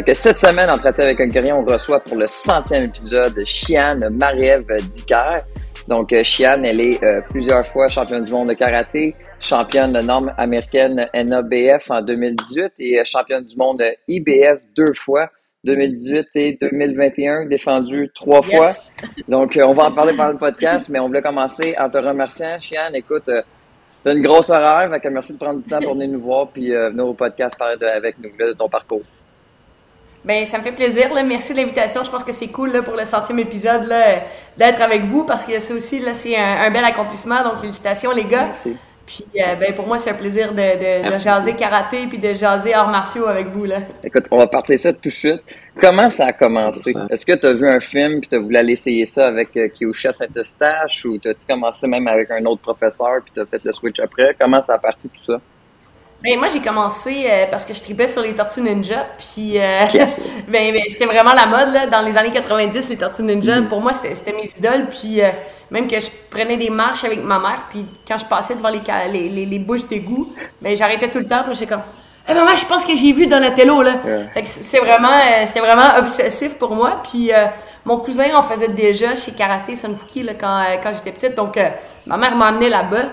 Fait que cette semaine, en Tracé avec un guerrier, on reçoit pour le centième épisode Chiane Marie-Ève Dicker. Donc, euh, Chiane, elle est euh, plusieurs fois championne du monde de karaté, championne de norme américaine NABF en 2018 et euh, championne du monde IBF deux fois, 2018 et 2021, défendue trois fois. Donc, euh, on va en parler pendant le podcast, mais on voulait commencer en te remerciant. Chiane, écoute, euh, t'as une grosse horaire, fait que merci de prendre du temps pour venir nous voir puis venir au podcast parler de- avec nous de ton parcours. Ben, ça me fait plaisir. Là. Merci de l'invitation. Je pense que c'est cool là, pour le centième épisode là, d'être avec vous parce que ça aussi, là, c'est un, un bel accomplissement. Donc, félicitations, les gars. Merci. Puis, euh, ben, pour moi, c'est un plaisir de, de, de jaser karaté puis de jaser arts martiaux avec vous. Là. Écoute, on va partir ça tout de suite. Comment ça a commencé? Est-ce que tu as vu un film puis tu as voulu aller essayer ça avec euh, Kyosha Saint-Eustache ou t'as-tu commencé même avec un autre professeur puis tu as fait le switch après? Comment ça a parti tout ça? Ben, moi, j'ai commencé euh, parce que je tripais sur les Tortues Ninja. Puis, euh, ben, ben, c'était vraiment la mode là, dans les années 90, les Tortues Ninja. Pour moi, c'était mes idoles. Puis, euh, même que je prenais des marches avec ma mère. Puis, quand je passais devant les, les, les, les bouches d'égout, ben, j'arrêtais tout le temps. Puis, j'étais comme, Hé maman, je pense que j'ai vu Donatello. là. C'est vraiment, c'était vraiment obsessif pour moi. Puis, euh, mon cousin en faisait déjà chez Karaté Sunfuki là, quand, quand j'étais petite. Donc, euh, ma mère m'emmenait là-bas.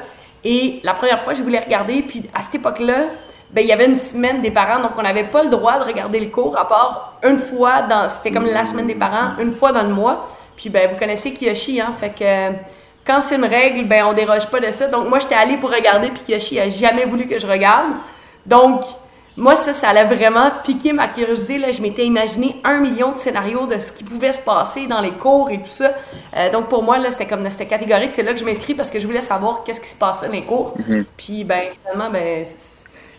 Et la première fois, je voulais regarder, puis à cette époque-là, ben, il y avait une semaine des parents, donc on n'avait pas le droit de regarder le cours, à part une fois dans. C'était comme la semaine des parents, une fois dans le mois. Puis ben, vous connaissez Kiyoshi, hein, fait que quand c'est une règle, ben on déroge pas de ça. Donc moi, j'étais allée pour regarder, puis Kiyoshi a jamais voulu que je regarde. Donc, moi, ça, ça allait vraiment piqué ma curiosité. Là. Je m'étais imaginé un million de scénarios de ce qui pouvait se passer dans les cours et tout ça. Euh, donc, pour moi, là, c'était comme c'était catégorique. C'est là que je m'inscris parce que je voulais savoir qu'est-ce qui se passait dans les cours. Puis, ben, finalement, ben,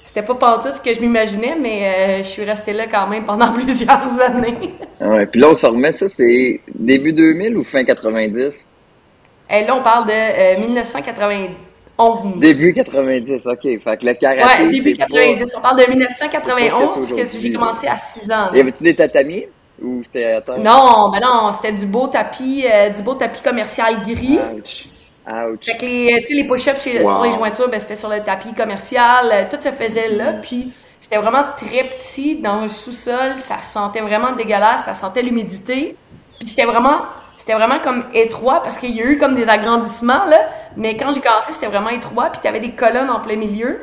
c'était pas pantoute ce que je m'imaginais, mais euh, je suis restée là quand même pendant plusieurs années. Ouais, puis là, on se remet ça, c'est début 2000 ou fin 90? Et là, on parle de euh, 1991. Début 90, ok. Fait que le karaté, Ouais, début c'est pas- 90. On parle de C'est 1991 pas ce que parce que j'ai commencé à 6 ans. là. Y avait-tu des tatamis? Ou c'était à terre? Non, ben non, c'était du beau tapis, euh, du beau tapis commercial gris. Ouch. Ouch. Fait que les, tu sais, les push-ups sur les jointures, ben, c'était sur le tapis commercial. euh, tout se faisait là. Puis c'était vraiment très petit dans un sous-sol. Ça sentait vraiment dégueulasse. Ça sentait l'humidité. Puis c'était vraiment, c'était vraiment comme étroit parce qu'il y a eu comme des agrandissements, là. Mais quand j'ai commencé, c'était vraiment étroit. Puis tu avais des colonnes en plein milieu.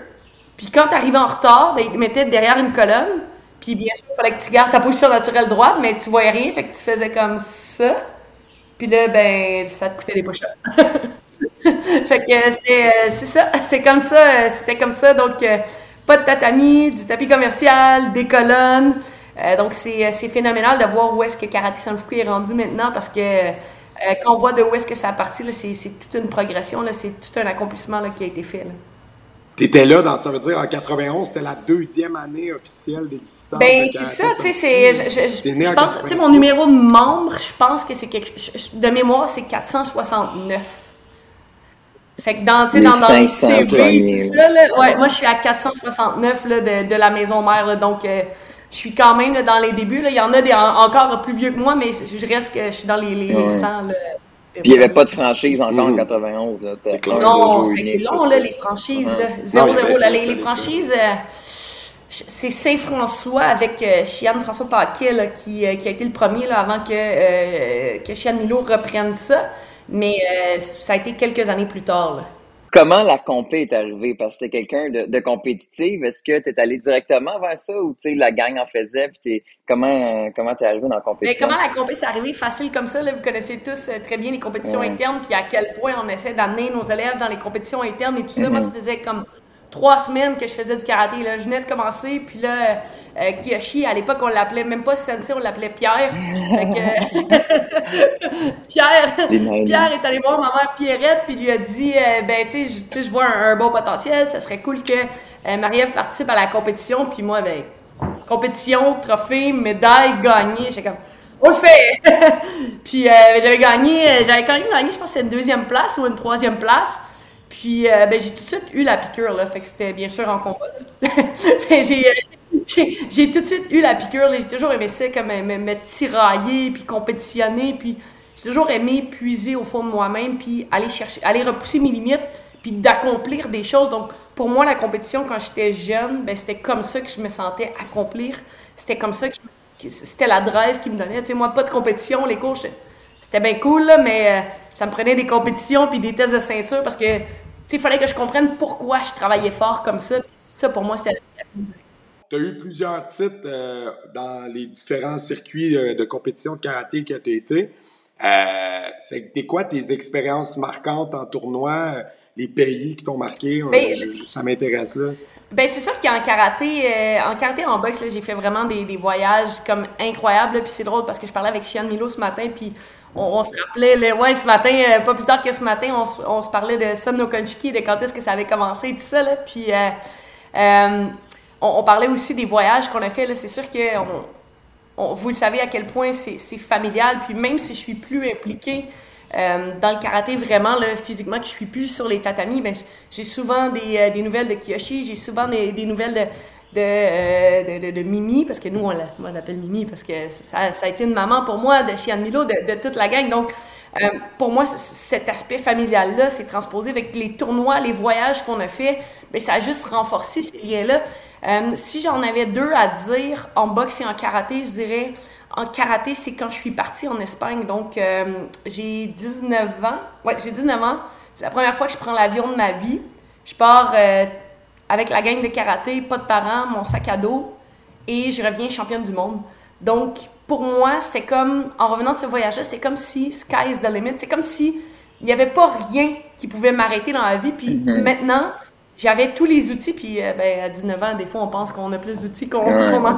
Puis quand tu arrivais en retard, ben, ils te mettaient derrière une colonne. Puis bien sûr, il fallait que tu gardes ta position naturelle droite, mais tu voyais rien. Fait que tu faisais comme ça. Puis là, ben, ça te coûtait des push-ups. fait que c'est euh, c'est ça, c'est comme ça, euh, c'était comme ça. Donc, euh, pas de tatami, du tapis commercial, des colonnes. Euh, donc, c'est c'est phénoménal de voir où est-ce que Karaté Sanfuku est rendu maintenant parce que euh, quand on voit de où est-ce que ça a parti, là, c'est c'est toute une progression, là, c'est tout un accomplissement là, qui a été fait. là. T'étais là, dans, ça veut dire en 91, c'était la deuxième année officielle d'existence. Ben, c'est ça, tu sais, c'est. Je, je- je en pense, tu sais, 90. mon numéro de membre, je pense que c'est quelque. De mémoire, c'est 469. Fait que dans, tu dans, dans les 500 CV, tout ça, là, ouais, moi, je suis à 469 là, de, de la maison mère, là, donc euh, je suis quand même là, dans les débuts. Là. Il y en a des en- encore plus vieux que moi, mais je je reste que je suis dans les, les, les Ouais. 100. Là, Puis il n'y avait pas de franchise encore en Mhm. 91. Là. C'était clair. un non, c'est long, là, les franchises. Ouais. là. Non, 0 il y avait 0 là, pas les, franchises, euh, c'est Saint-François avec euh, Chiane François Paquet là, qui, euh, qui a été le premier là, avant que, euh, que Chiane Milo reprenne ça. Mais euh, ça a été quelques années plus tard. là. Comment la compé est arrivée? Parce que t'es quelqu'un de, de compétitif. Est-ce que tu es allé directement vers ça ou tu sais, la gang en faisait? Puis comment comment t'es arrivé dans la compétition? Mais comment la compé s'est arrivée facile comme ça? Là, vous connaissez tous euh, très bien les compétitions internes, puis à quel point on essaie d'amener nos élèves dans les compétitions internes et tout ça. Moi, ça faisait comme trois semaines que je faisais du karaté. Là. Je venais de commencer, puis là, euh, Kiyoshi, à l'époque, on l'appelait même pas Sensei, on l'appelait Pierre. Pierre, Pierre est allé voir ma mère Pierrette, puis lui a dit euh, Ben, tu sais, je vois un, bon potentiel, ça serait cool que euh, Marie-Ève participe à la compétition, puis moi, ben, compétition, trophée, médaille, gagné. J'étais comme on le fait! puis j'avais gagné, j'avais quand même gagné, je pense que c'était une deuxième place ou une troisième place. Puis euh, ben, j'ai tout de suite eu la piqûre, là, fait que c'était bien sûr en combat. j'ai tout de suite eu la piqûre, j'ai toujours aimé ça, comme me, tirailler, puis compétitionner, puis j'ai toujours aimé puiser au fond de moi-même, puis aller chercher, aller repousser mes limites, puis d'accomplir des choses. Donc, pour moi, la compétition, quand j'étais jeune, ben, c'était comme ça que je me sentais accomplir. C'était comme ça que c'était la drive qui me donnait. Tu sais, moi, pas de compétition, les cours, c'était bien cool, mais euh, ça me prenait des compétitions puis des tests de ceinture parce que il fallait que je comprenne pourquoi je travaillais fort comme ça. ça, pour moi, c'était la Tu as eu plusieurs titres euh, dans les différents circuits euh, de compétition de karaté que tu as été. Euh, c'est quoi tes expériences marquantes en tournoi, les pays qui t'ont marqué? Ben, ça m'intéresse là. Ben c'est sûr qu'en karaté, en karaté en boxe, j'ai fait vraiment des, des, voyages comme incroyables. Puis c'est drôle parce que je parlais avec Chian Milo ce matin, puis on, se rappelait, le, ouais, ce matin, euh, pas plus tard que ce matin, on, se parlait de Son no de quand est-ce que ça avait commencé et tout ça. Là. Puis euh, euh, on, parlait aussi des voyages qu'on a fait. C'est sûr que vous le savez à quel point c'est familial. Puis même si je suis plus impliquée dans le karaté vraiment, là, physiquement, que je suis plus sur les tatamis, ben, j'ai souvent des, des, nouvelles de Kiyoshi, j'ai souvent des, des nouvelles de euh, de, Mimi, parce que nous, on l'appelle Mimi, parce que ça, a été une maman pour moi, de Chian Milo, de, toute la gang. Donc, euh, pour moi, cet aspect familial-là, c'est transposé avec les tournois, les voyages qu'on a fait, mais ça a juste renforcé ces liens-là. Euh, si j'en avais deux à dire en boxe et en karaté, je dirais en karaté, c'est quand je suis partie en Espagne. Donc, j'ai 19 ans. Ouais, j'ai 19 ans. C'est la première fois que je prends l'avion de ma vie. Je pars avec la gang de karaté, pas de parents, mon sac à dos, et je reviens championne du monde. Donc, pour moi, c'est comme, en revenant de ce voyage-là, c'est comme si sky is the limit. C'est comme si il n'y avait pas rien qui pouvait m'arrêter dans la vie. Puis mhm. maintenant, j'avais tous les outils. Puis euh, ben, à 19 ans, des fois, on pense qu'on a plus d'outils qu'on en a vraiment.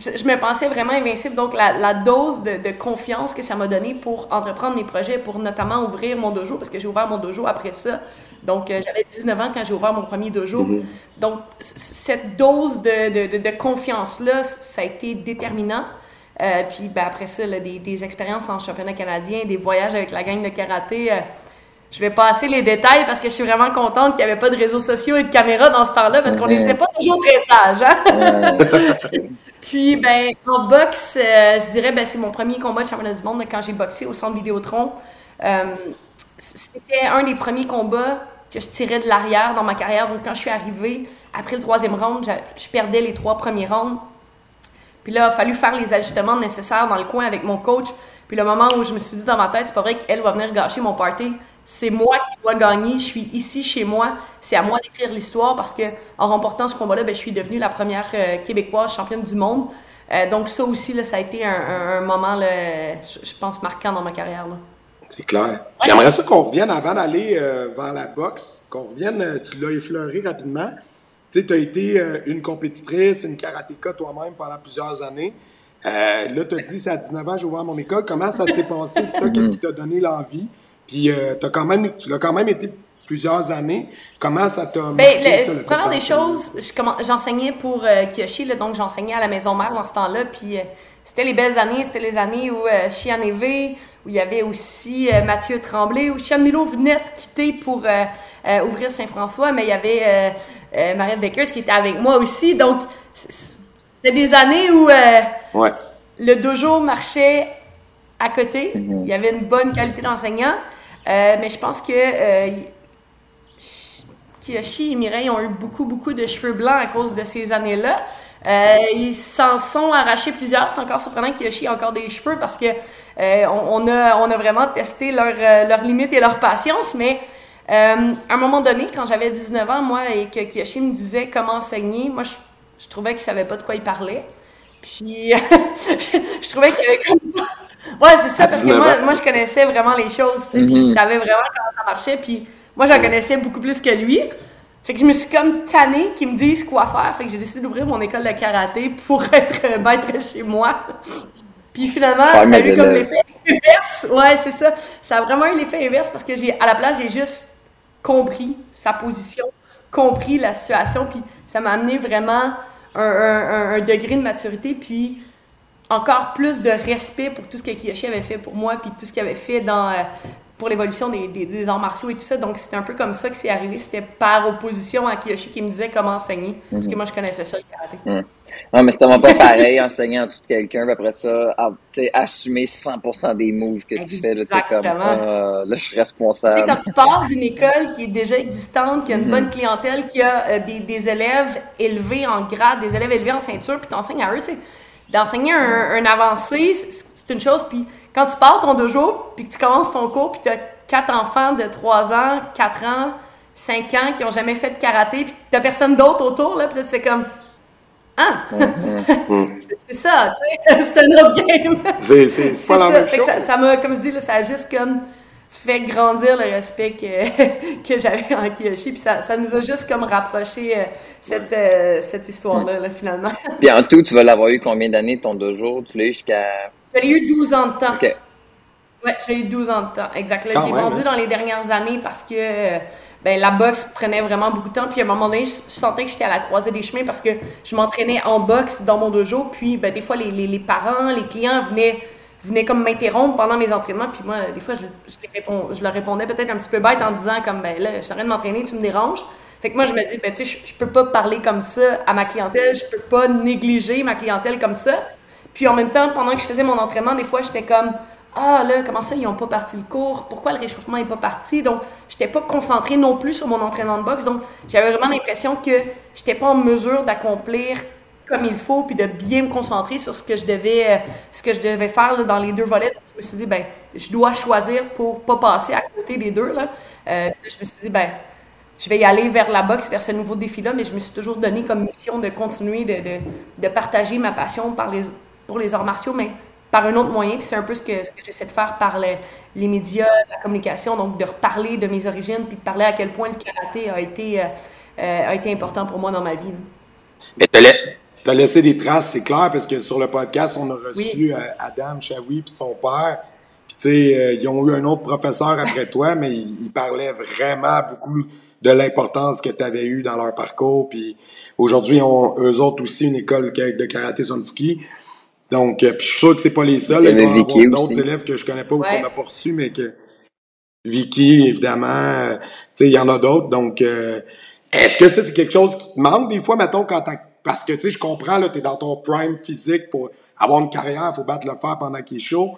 je, me pensais vraiment invincible. Donc, la, dose de, de, confiance que ça m'a donné pour entreprendre mes projets, pour notamment ouvrir mon dojo, parce que j'ai ouvert mon dojo après ça, donc, euh, j'avais 19 ans quand j'ai ouvert mon premier dojo. Mhm. Donc, cette dose de, de, confiance-là, ça a été déterminant. Euh, puis ben, après ça, des, des, expériences en championnat canadien, des voyages avec la gang de karaté. Euh, je vais passer les détails parce que je suis vraiment contente qu'il n'y avait pas de réseaux sociaux et de caméras dans ce temps-là parce qu'on n'était pas toujours très sages. Hein? Puis, ben, en boxe, je dirais, ben, c'est mon premier combat de championnat du monde quand j'ai boxé au centre Vidéotron. C'était un des premiers combats que je tirais de l'arrière dans ma carrière. Donc, quand je suis arrivée, après le troisième round, je, perdais les trois premiers rounds. Puis là, il a fallu faire les ajustements nécessaires dans le coin avec mon coach. Puis le moment où je me suis dit dans ma tête, c'est pas vrai qu'elle va venir gâcher mon party. C'est moi qui dois gagner. Je suis ici chez moi. C'est à moi d'écrire l'histoire parce que en remportant ce combat-là, ben, je suis devenue la première euh, québécoise championne du monde. Euh, donc ça aussi, ça a été un, moment, je pense, marquant dans ma carrière. C'est clair. J'aimerais ça qu'on revienne avant d'aller euh, vers la boxe, qu'on revienne, euh, tu l'as effleuré rapidement. Tu sais, tu as été euh, une compétitrice, une karatéka toi-même pendant plusieurs années. là, tu as dit, c'est à 19 ans, j'ai ouvert mon école. Comment ça s'est passé, ça? Qu'est-ce qui t'a donné l'envie? Puis, as quand même, tu l'as quand même été plusieurs années. Comment ça t'a ben, marqué, ça, Première des choses, j'enseignais pour Kiyoshi, donc j'enseignais à la maison mère dans ce temps-là. Puis, c'était les belles années, c'était les années où euh, Chian où il y avait aussi euh, Mathieu Tremblay, où Chian Milo venait de quitter pour euh, euh, ouvrir Saint-François, mais il y avait Marie Beckers qui était avec moi aussi. Donc, c'était des années où le dojo marchait à côté. Mm-hmm. Il y avait une bonne qualité d'enseignant. mais je pense que Kiyoshi et Mireille ont eu beaucoup, beaucoup de cheveux blancs à cause de ces années-là. Euh, ils s'en sont arrachés plusieurs. C'est encore surprenant qu'il ait encore des cheveux parce que euh, on, a, on a vraiment testé leurs leur limites et leur patience, mais à un moment donné, quand j'avais 19 ans, moi, et que Kiyoshi me disait comment enseigner, moi, je, je trouvais qu'il savait pas de quoi il parlait. Puis, je trouvais qu'il y avait comme... Ouais, c'est ça, parce que moi, moi, je connaissais vraiment les choses, tu sais, puis je mhm. savais vraiment comment ça marchait, puis moi, j'en connaissais beaucoup plus que lui. Fait que je me suis comme tannée qu'ils me disent quoi faire. Fait que j'ai décidé d'ouvrir mon école de karaté pour être maître chez moi. Puis finalement, ça a eu comme l'effet inverse. Ouais, c'est ça. Ça a vraiment eu l'effet inverse parce que j'ai, à la place, j'ai juste compris sa position, compris la situation, puis ça m'a amené vraiment un, degré de maturité, puis encore plus de respect pour tout ce que Kiyoshi avait fait pour moi, puis tout ce qu'il avait fait dans, euh, pour l'évolution des, des, arts martiaux et tout ça. Donc, c'était un peu comme ça que c'est arrivé. C'était par opposition à Kiyoshi qui me disait comment enseigner, parce que mhm. moi, je connaissais ça, le karaté. Mhm. Non, mais c'était vraiment pas pareil, enseigner en tout quelqu'un, puis après ça, assumer 100% des moves que tu fais. Là, comme, ah, là, je suis responsable. quand tu pars d'une école qui est déjà existante, qui a une mhm. bonne clientèle, qui a euh, des, des, élèves élevés en grade, des élèves élevés en ceinture, puis tu enseignes à eux, tu sais, d'enseigner un, un avancé, c'est une chose, puis quand tu pars ton dojo, puis que tu commences ton cours, puis tu as quatre enfants de 3 ans, 4 ans, 5 ans qui n'ont jamais fait de karaté, puis tu personne d'autre autour, là, puis là, tu fais comme ah! c'est ça, tu sais, c'est un autre game. C'est pas la même chose. Ça, ça m'a, comme je dis, là, ça a juste comme fait grandir le respect que, que j'avais en Kiyoshi. Puis ça, ça, nous a juste comme rapproché euh, cette, euh, cette histoire-là, là, finalement. Puis en tout, tu vas l'avoir eu combien d'années ton dojo? Tu l'as eu jusqu'à. J'ai eu 12 ans de temps. OK. Ouais, j'ai eu 12 ans de temps, exact. J'ai vendu hein. dans les dernières années parce que ben, la boxe prenait vraiment beaucoup de temps. Puis à un moment donné, je, sentais que j'étais à la croisée des chemins parce que je m'entraînais en boxe dans mon dojo. Puis ben, des fois, les, les, les, parents, les clients venaient, venaient comme m'interrompre pendant mes entraînements. Puis moi, des fois, je, je, je leur répondais peut-être un petit peu bête en disant comme, ben là, je suis en train de m'entraîner, tu me déranges. Fait que moi, je me dis, ben, tu sais, je, je peux pas parler comme ça à ma clientèle, je peux pas négliger ma clientèle comme ça. Puis en même temps, pendant que je faisais mon entraînement, des fois, j'étais comme, ah là, comment ça, ils n'ont pas parti le cours? Pourquoi le réchauffement n'est pas parti? Donc, je n'étais pas concentrée non plus sur mon entraînement de boxe. Donc, j'avais vraiment l'impression que je n'étais pas en mesure d'accomplir comme il faut, puis de bien me concentrer sur ce que je devais, euh, ce que je devais faire dans les deux volets. Donc, je me suis dit, ben, je dois choisir pour pas passer à côté des deux. Là. Euh, je me suis dit, ben, je vais y aller vers la boxe, vers ce nouveau défi-là, mais je me suis toujours donné comme mission de continuer de, de, de partager ma passion par les, pour les arts martiaux, mais par un autre moyen. Puis c'est un peu ce que, ce que j'essaie de faire par les, les, médias, la communication, donc de reparler de mes origines, puis de parler à quel point le karaté a été, euh, euh, a été important pour moi dans ma vie. Mais tu as laissé des traces, c'est clair, parce que sur le podcast, on a reçu euh, Adam Chaoui puis son père. Puis, tu sais, ils ont eu un autre professeur après toi, mais ils, parlaient vraiment beaucoup de l'importance que tu avais eu dans leur parcours. Puis aujourd'hui, eux autres aussi une école de karaté Sonfuki. Donc, euh, puis je suis sûr que c'est pas les seuls. Il y a d'autres élèves que je connais pas ou qu'on n'a pas reçus, mais que Vicky, évidemment, euh, tu sais, il y en a d'autres. Donc, euh, est-ce que ça, c'est quelque chose qui te manque des fois, mettons, quand Parce que, tu sais, je comprends, là, tu es dans ton prime physique pour avoir une carrière, il faut battre le fer pendant qu'il est chaud.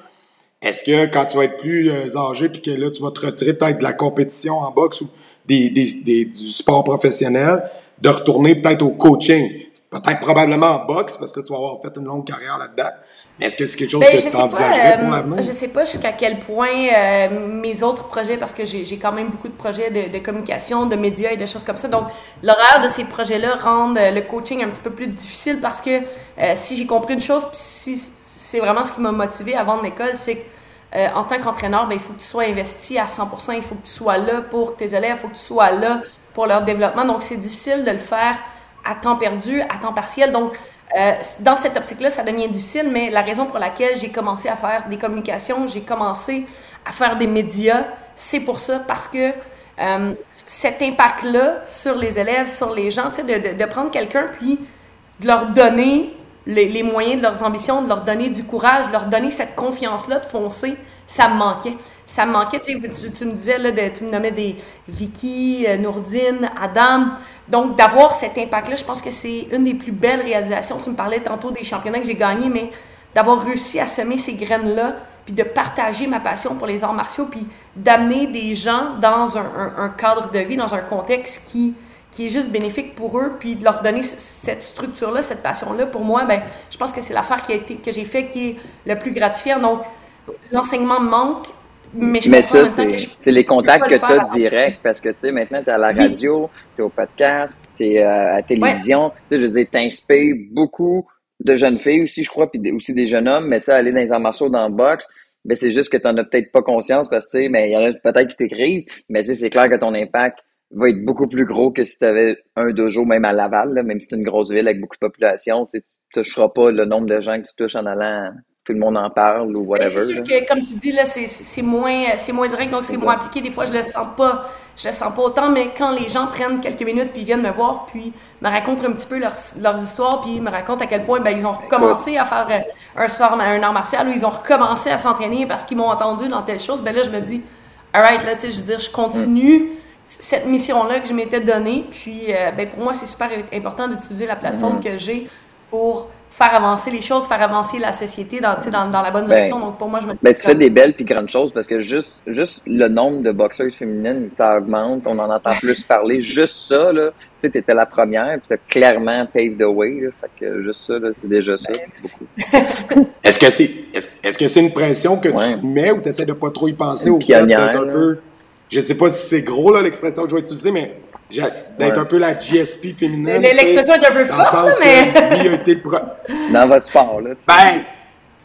Est-ce que quand tu vas être plus âgé puis que là, tu vas te retirer peut-être de la compétition en boxe ou des, des, du sport professionnel, de retourner peut-être au coaching? Peut-être probablement en boxe, parce que tu vas avoir fait une longue carrière là-dedans. Est-ce que c'est quelque chose ben, que tu envisagerais pour euh, l'avenir? Je sais pas jusqu'à quel point euh, mes autres projets, parce que j'ai quand même beaucoup de projets de, communication, de médias et de choses comme ça. Donc, l'horaire de ces projets-là rend euh, le coaching un petit peu plus difficile parce que si j'ai compris une chose, puis si c'est vraiment ce qui m'a motivé vendre l'école, c'est que en tant qu'entraîneur, ben, il faut que tu sois investi à 100% il faut que tu sois là pour tes élèves, il faut que tu sois là pour leur développement. Donc, c'est difficile de le faire à temps perdu, à temps partiel. Donc, euh, dans cette optique-là, ça devient difficile, mais la raison pour laquelle j'ai commencé à faire des communications, j'ai commencé à faire des médias, c'est pour ça, parce que euh, cet impact-là sur les élèves, sur les gens, de, de, prendre quelqu'un puis de leur donner les, les, moyens de leurs ambitions, de leur donner du courage, de leur donner cette confiance-là de foncer, ça me manquait. Ça me manquait, tu, sais, tu, me disais, là, tu me nommais des Vicky, euh, Nourdine, Adam. Donc, d'avoir cet impact-là, je pense que c'est une des plus belles réalisations. Tu me parlais tantôt des championnats que j'ai gagnés, mais d'avoir réussi à semer ces graines-là, puis de partager ma passion pour les arts martiaux, puis d'amener des gens dans un, cadre de vie, dans un contexte qui, qui est juste bénéfique pour eux, puis de leur donner cette structure-là, cette passion-là, pour moi, ben, je pense que c'est l'affaire qui a été, que j'ai fait qui est le plus gratifiant. Donc, l'enseignement manque. Mais, je Mais ça, c'est je- les contacts que tu as avant. direct parce que, tu sais, maintenant, tu es à la Oui. radio, tu es au podcast, tu es à la télévision. Tu sais, je veux dire, t'inspires beaucoup de jeunes filles aussi, je crois, puis aussi des jeunes hommes, mais tu sais, aller dans les arts dans le box, ben, c'est juste que tu n'en as peut-être pas conscience parce que, tu sais, mais il y en a peut-être qui t'écrivent, mais tu sais, c'est clair que ton impact va être beaucoup plus gros que si tu avais un dojo, même à Laval, là, même si c'est une grosse ville avec beaucoup de population, tu tu toucheras pas le nombre de gens que tu touches en allant, tout le monde en parle ou Mais whatever. C'est sûr que, comme tu dis, là, c'est- moins, c'est moins direct, donc c'est moins appliqué. Des fois, je le sens pas, je le sens pas autant, mais quand les gens prennent quelques minutes puis viennent me voir, puis me racontent un petit peu leurs, leurs histoires, puis me racontent à quel point ben, ils ont recommencé à faire euh, un sport, un art martial, ou ils ont recommencé à s'entraîner parce qu'ils m'ont entendu dans telle chose, ben là, je me dis, alright, là, tu sais, je veux dire, je continue cette mission-là que je m'étais donnée, puis euh, ben, pour moi, c'est super important d'utiliser la plateforme que j'ai pour faire avancer les choses, faire avancer la société dans, tu sais, dans, dans la bonne Ben, direction. Donc, pour moi, je me dis Ben, tu fais des belles puis grandes choses parce que juste, juste le nombre de boxeuses féminines, ça augmente, on en entend plus parler. Juste ça, là, tu sais, t'étais la première puis t'as clairement paved the way, là. Fait que juste ça, là, c'est déjà ça. beaucoup. Est-ce que c'est est-ce, est-ce que c'est une pression que Ouais. tu mets ou tu essaies de pas trop y penser Une au fait d'être un peu? Je sais pas si c'est gros là l'expression que je vais utiliser, mais d'être Ouais. un peu la GSP féminine. L'expression est un peu dans le forte, sens là, mais- que lui a été le pro- Dans votre sport, là. Ben,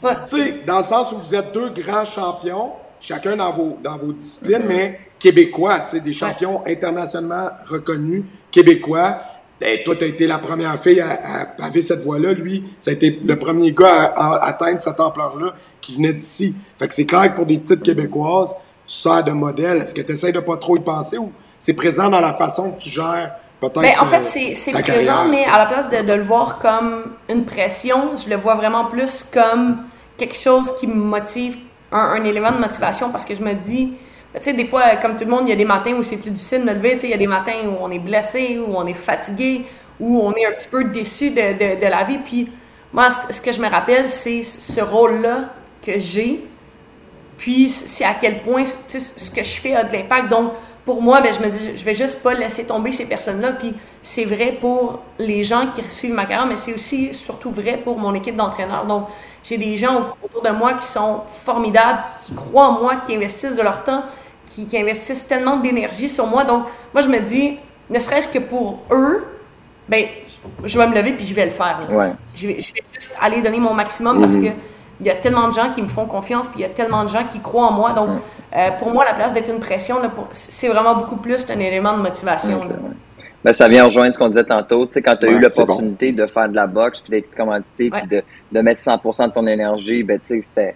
Ouais. tu sais, dans le sens où vous êtes deux grands champions, chacun dans vos, dans vos disciplines, mais québécois, tu sais, des champions internationalement reconnus, québécois. Ben, toi, tu as été la première fille à, à paver cette voie-là. Lui, ça a été le premier gars à, à atteindre cette ampleur-là qui venait d'ici. Fait que c'est clair que pour des petites Québécoises, tu sers de modèle. Est-ce que tu essaies de pas trop y penser ou c'est présent dans la façon que tu gères peut-être Ben, en euh, fait, c'est c'est présent, mais à la place de, de le voir comme une pression, je le vois vraiment plus comme quelque chose qui me motive, un, un élément de motivation, parce que je me dis, ben, tu sais, des fois, comme tout le monde, il y a des matins où c'est plus difficile de me lever, tu sais, il y a des matins où on est blessé, où on est fatigué, où on est un petit peu déçu de, de, de la vie. Puis moi, ce, ce que je me rappelle, c'est ce rôle-là que j'ai, puis c'est à quel point ce que je fais a de l'impact. Donc, pour moi, ben, je me dis, je vais juste pas laisser tomber ces personnes-là. Puis c'est vrai pour les gens qui suivent ma carrière, mais c'est aussi surtout vrai pour mon équipe d'entraîneurs. Donc, j'ai des gens autour de moi qui sont formidables, qui croient en moi, qui investissent de leur temps, qui, qui investissent tellement d'énergie sur moi. Donc, moi, je me dis, ne serait-ce que pour eux, ben, je vais me lever puis je vais le faire. Ouais. Je, vais, je vais juste aller donner mon maximum parce que il y a tellement de gens qui me font confiance puis il y a tellement de gens qui croient en moi. Donc, euh, pour moi, la place d'être une pression, c'est vraiment beaucoup plus un élément de motivation. Ben, ça vient rejoindre ce qu'on disait tantôt. Tu sais, quand tu as Ouais, eu l'opportunité de faire de la boxe, puis d'être commandité, Ouais. puis de, de mettre 100% de ton énergie, ben, tu sais, c'était,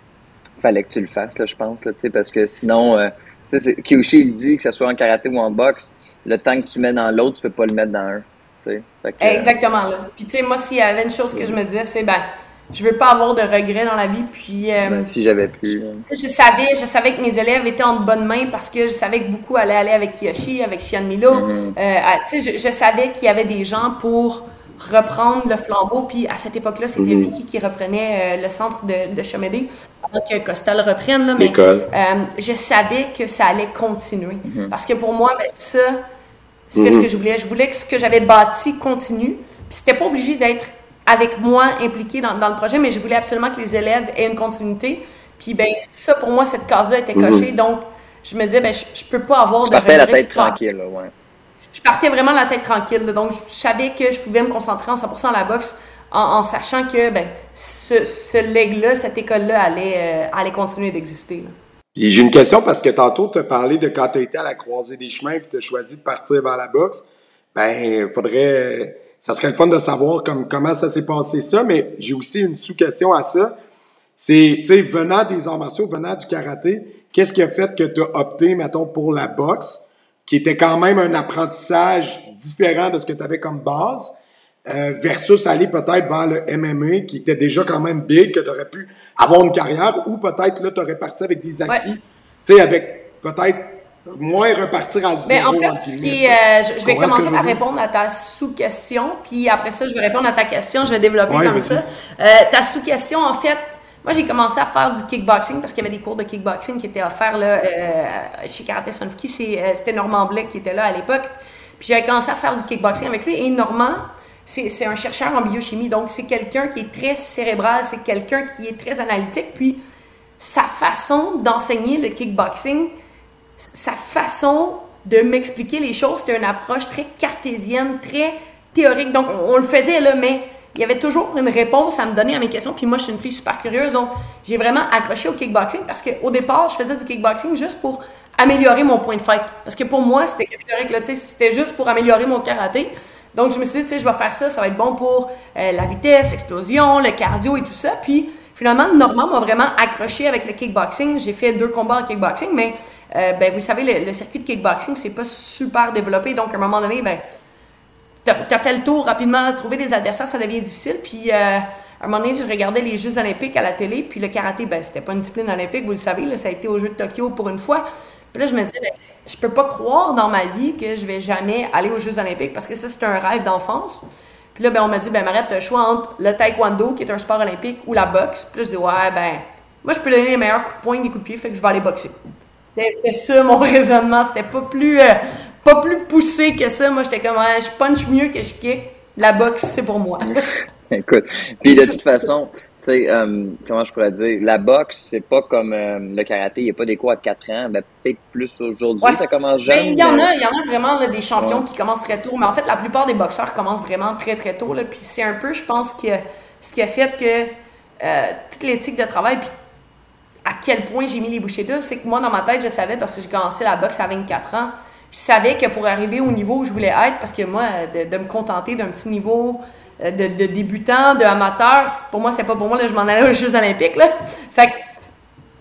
fallait que tu le fasses, là, je pense, là, tu sais, parce que sinon, euh, tu sais, c'est- Kyoshi, il dit que ce soit en karaté ou en boxe, le temps que tu mets dans l'autre, tu peux pas le mettre dans un. Tu sais. Fait que, euh, Exactement. Là. Puis, tu sais, moi, s'il y avait une chose que je me disais, c'est, ben, je veux pas avoir de regrets dans la vie. Puis, euh, ben, si j'avais pu. sais, je savais, je savais que mes élèves étaient en de bonnes mains parce que je savais que beaucoup allaient aller avec Kiyoshi, avec Shian Milo. Euh, à- tu sais, je, je savais qu'il y avait des gens pour reprendre le flambeau. Puis à cette époque-là, c'était Mm-hmm. Vicky qui reprenait euh, le centre de, de avant que Costa le reprenne. Là, mais, euh, je savais que ça allait continuer. Mm-hmm. Parce que pour moi, ben, ça, c'était ce que je voulais. Je voulais que ce que j'avais bâti continue. Puis c'était pas obligé d'être avec moi impliqué dans, dans le projet, mais je voulais absolument que les élèves aient une continuité. Puis ben ça, pour moi, cette case-là était cochée. Donc, je me disais, ben, je, je peux pas avoir Tu de partais la tête tranquille, là, ouais. Je partais vraiment la tête tranquille. là. Donc, je savais que je pouvais me concentrer en 100% à la boxe en, en sachant que ben, ce, ce leg-là, cette école-là allait, euh, allait continuer d'exister. Puis j'ai une question parce que tantôt, tu as parlé de quand tu as été à la croisée des chemins et tu as choisi de partir vers la boxe. Ben, faudrait. Ça serait le fun de savoir comme, comment ça s'est passé ça, mais j'ai aussi une sous-question à ça. C'est, tu sais, venant des arts martiaux, venant du karaté, qu'est-ce qui a fait que tu as opté, mettons, pour la boxe, qui était quand même un apprentissage différent de ce que tu avais comme base, euh, versus aller peut-être vers le MMA, qui était déjà quand même big, que tu aurais pu avoir une carrière, ou peut-être là, tu aurais parti avec des acquis, Ouais. tu sais, avec peut-être moins repartir à Mais zéro. en fait, ce qui euh, je, je vais commencer par répondre à ta sous-question, puis après ça, je vais répondre à ta question, je vais développer Ouais, comme ça. Euh, ta sous-question, en fait, moi, j'ai commencé à faire du kickboxing parce qu'il y avait des cours de kickboxing qui étaient offerts là, euh, chez Karate Sunfuki. C'est, euh, C'était Normand Blais qui était là à l'époque. Puis j'avais commencé à faire du kickboxing avec lui. Et Normand, c'est c'est un chercheur en biochimie. Donc, c'est quelqu'un qui est très cérébral, c'est quelqu'un qui est très analytique. Puis, sa façon d'enseigner le kickboxing, sa façon de m'expliquer les choses, c'était une approche très cartésienne, très théorique. Donc, on, le faisait là, mais il y avait toujours une réponse à me donner à mes questions. Puis moi, je suis une fille super curieuse, donc j'ai vraiment accroché au kickboxing parce qu'au départ, je faisais du kickboxing juste pour améliorer mon point de fight. Parce que pour moi, c'était c'était juste pour améliorer mon karaté. Donc, je me suis dit, tu sais, je vais faire ça, ça va être bon pour euh, la vitesse, l'explosion, le cardio et tout ça. Puis, finalement, Normand m'a vraiment accroché avec le kickboxing. J'ai fait deux combats en kickboxing, mais euh, ben, vous savez, le, circuit de kickboxing, c'est pas super développé. Donc, à un moment donné, ben, tu as, fait le tour rapidement, trouver des adversaires, ça devient difficile. Puis, euh, à un moment donné, je regardais les Jeux olympiques à la télé, puis le karaté, ben, c'était pas une discipline olympique, vous le savez, ça a été aux Jeux de Tokyo pour une fois. Puis là, je me disais, ben, je peux pas croire dans ma vie que je vais jamais aller aux Jeux olympiques parce que ça, c'est un rêve d'enfance. Puis là, ben, on m'a dit, ben, Mariette, tu as choix entre le taekwondo, qui est un sport olympique, ou la boxe. Puis là, je dis, ouais, ben, moi, je peux donner les meilleurs coups de poing, des coups de pied, fait que je vais aller boxer. C'était ça mon raisonnement. C'était pas plus, euh, pas plus poussé que ça. Moi, j'étais comme, je punch mieux que je kick. La boxe, c'est pour moi. Écoute, puis de toute façon, tu sais, euh, comment je pourrais dire, la boxe, c'est pas comme euh, le karaté, il n'y a pas des cours à 4 ans, ben, peut-être plus aujourd'hui, ça commence ben, jeune. il y en a, il y en a vraiment des champions qui commencent très tôt, mais en fait, la plupart des boxeurs commencent vraiment très très tôt, là, puis c'est un peu, je pense, que, ce qui a fait que euh, toute l'éthique de travail, puis à quel point j'ai mis les bouchées doubles, c'est que moi, dans ma tête, je savais, parce que j'ai commencé la boxe à 24 ans, je savais que pour arriver au niveau où je voulais être, parce que moi, de me contenter d'un petit niveau euh, de, débutants, de amateurs. Pour moi, c'était pas pour moi, là, je m'en allais aux Jeux Olympiques. Là. Fait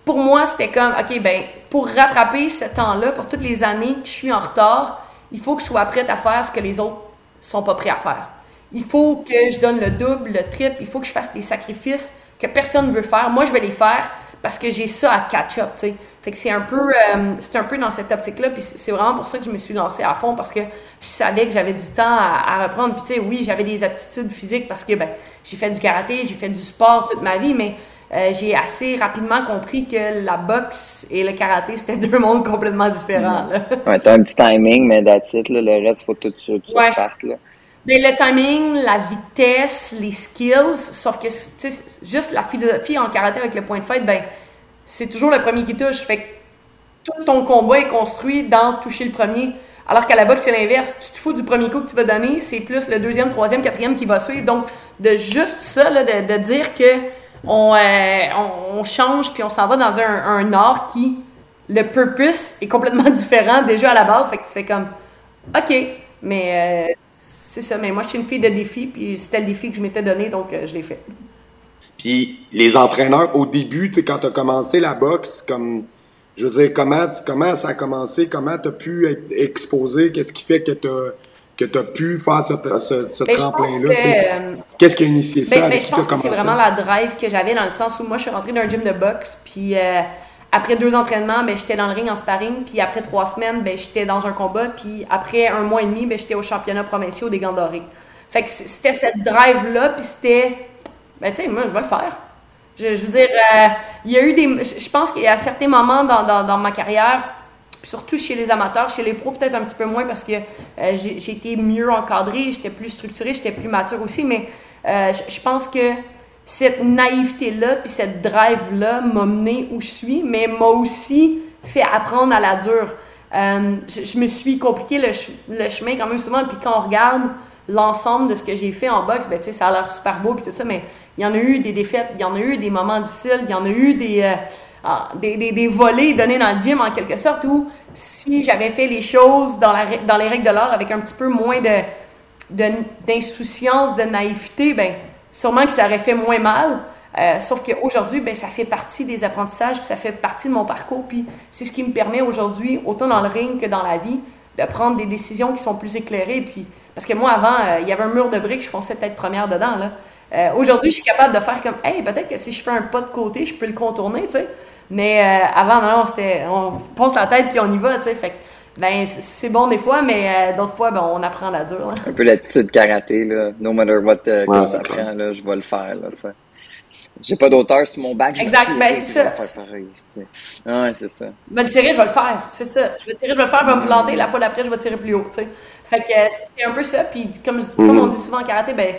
pour moi, c'était comme, OK, ben, pour rattraper ce temps-là, pour toutes les années que je suis en retard, il faut que je sois prête à faire ce que les autres sont pas prêts à faire. Il faut que je donne le double, le triple, il faut que je fasse des sacrifices que personne ne veut faire. Moi, je vais les faire parce que j'ai ça à catch-up, tu sais. Fait que c'est un peu, euh, c'est un peu dans cette optique-là, puis c'est vraiment pour ça que je me suis lancée à fond, parce que je savais que j'avais du temps à, reprendre. Puis tu sais, oui, j'avais des aptitudes physiques parce que ben, j'ai fait du karaté, j'ai fait du sport toute ma vie, mais euh, j'ai assez rapidement compris que la boxe et le karaté, c'était deux mondes complètement différents. Là. Ouais, t'as un petit timing, mais that's it, là, le reste, faut tout tu, tu ouais. là. Mais le timing, la vitesse, les skills, sauf que juste la philosophie en karaté avec le point de fête, ben, c'est toujours le premier qui touche. Fait que tout ton combat est construit dans toucher le premier. Alors qu'à la boxe, c'est l'inverse. Tu te fous du premier coup que tu vas donner, c'est plus le deuxième, troisième, quatrième qui va suivre. Donc, de juste ça, là, de, de, dire que on, euh, on, change puis on s'en va dans un, un, art qui, le purpose est complètement différent déjà à la base. Fait que tu fais comme, OK, mais euh, c'est ça, mais moi, je suis une fille de défi, puis c'était le défi que je m'étais donné, donc euh, je l'ai fait. Puis les entraîneurs, au début, tu sais, quand tu as commencé la boxe, comme, je veux dire, comment, comment ça a commencé, comment tu as pu être exposé, qu'est-ce qui fait que tu as que tu as pu faire ce, ce, ben, tremplin-là? Euh, qu'est-ce qui a initié ben, ça? Ben, je pense que c'est vraiment la drive que j'avais dans le sens où moi, je suis rentrée dans un gym de boxe, puis euh, après deux entraînements, ben, j'étais dans le ring en sparring. Puis après trois semaines, ben, j'étais dans un combat. Puis après un mois et demi, ben, j'étais au championnat provincial des Gants dorés. Fait que c'était cette drive-là. Puis c'était. Ben, tu sais, moi, je vais le faire. Je, veux dire, euh, il y a eu des. Je pense qu'il y a certains moments dans, dans, dans, ma carrière, surtout chez les amateurs, chez les pros, peut-être un petit peu moins parce que euh, j'ai été mieux encadré, j'étais plus structuré, j'étais plus mature aussi. Mais euh, je pense que cette naïveté-là, puis cette drive-là m'a mené où je suis, mais m'a aussi fait apprendre à la dure. Euh, je, me suis compliqué le, chemin quand même souvent, puis quand on regarde l'ensemble de ce que j'ai fait en boxe, ben, ça a l'air super beau, puis tout ça, mais il y en a eu des défaites, il y en a eu des moments difficiles, il y en a eu des, euh, ah, des, des, des, volets donnés dans le gym en quelque sorte, où si j'avais fait les choses dans, la, dans les règles de l'art avec un petit peu moins d'insouciance, de, de naïveté, ben sûrement que ça aurait fait moins mal. Euh, sauf qu'aujourd'hui, ben, ça fait partie des apprentissages, puis ça fait partie de mon parcours, puis c'est ce qui me permet aujourd'hui, autant dans le ring que dans la vie, de prendre des décisions qui sont plus éclairées. Puis, parce que moi, avant, euh, il y avait un mur de briques, je fonçais tête première dedans. Euh, aujourd'hui, je suis capable de faire comme, hey, peut-être que si je fais un pas de côté, je peux le contourner, tu sais. Mais avant, non, c'était, on pense la tête puis on y va, tu sais. Fait ben, c'est bon des fois, mais euh, d'autres fois, ben, on apprend la dure. Un peu l'attitude karaté, là. No matter what euh, ça prend, là, je vais le faire, là, J'ai pas d'auteur sur mon bac. Exact, ben c'est ça. Ouais, c'est ça. Je vais le tirer, je vais le faire, c'est ça. Je vais le tirer, je vais le faire, je vais me planter, la fois d'après, je vais tirer plus haut, tu sais. Fait que c'est un peu ça, puis comme, comme on dit souvent en karaté, ben,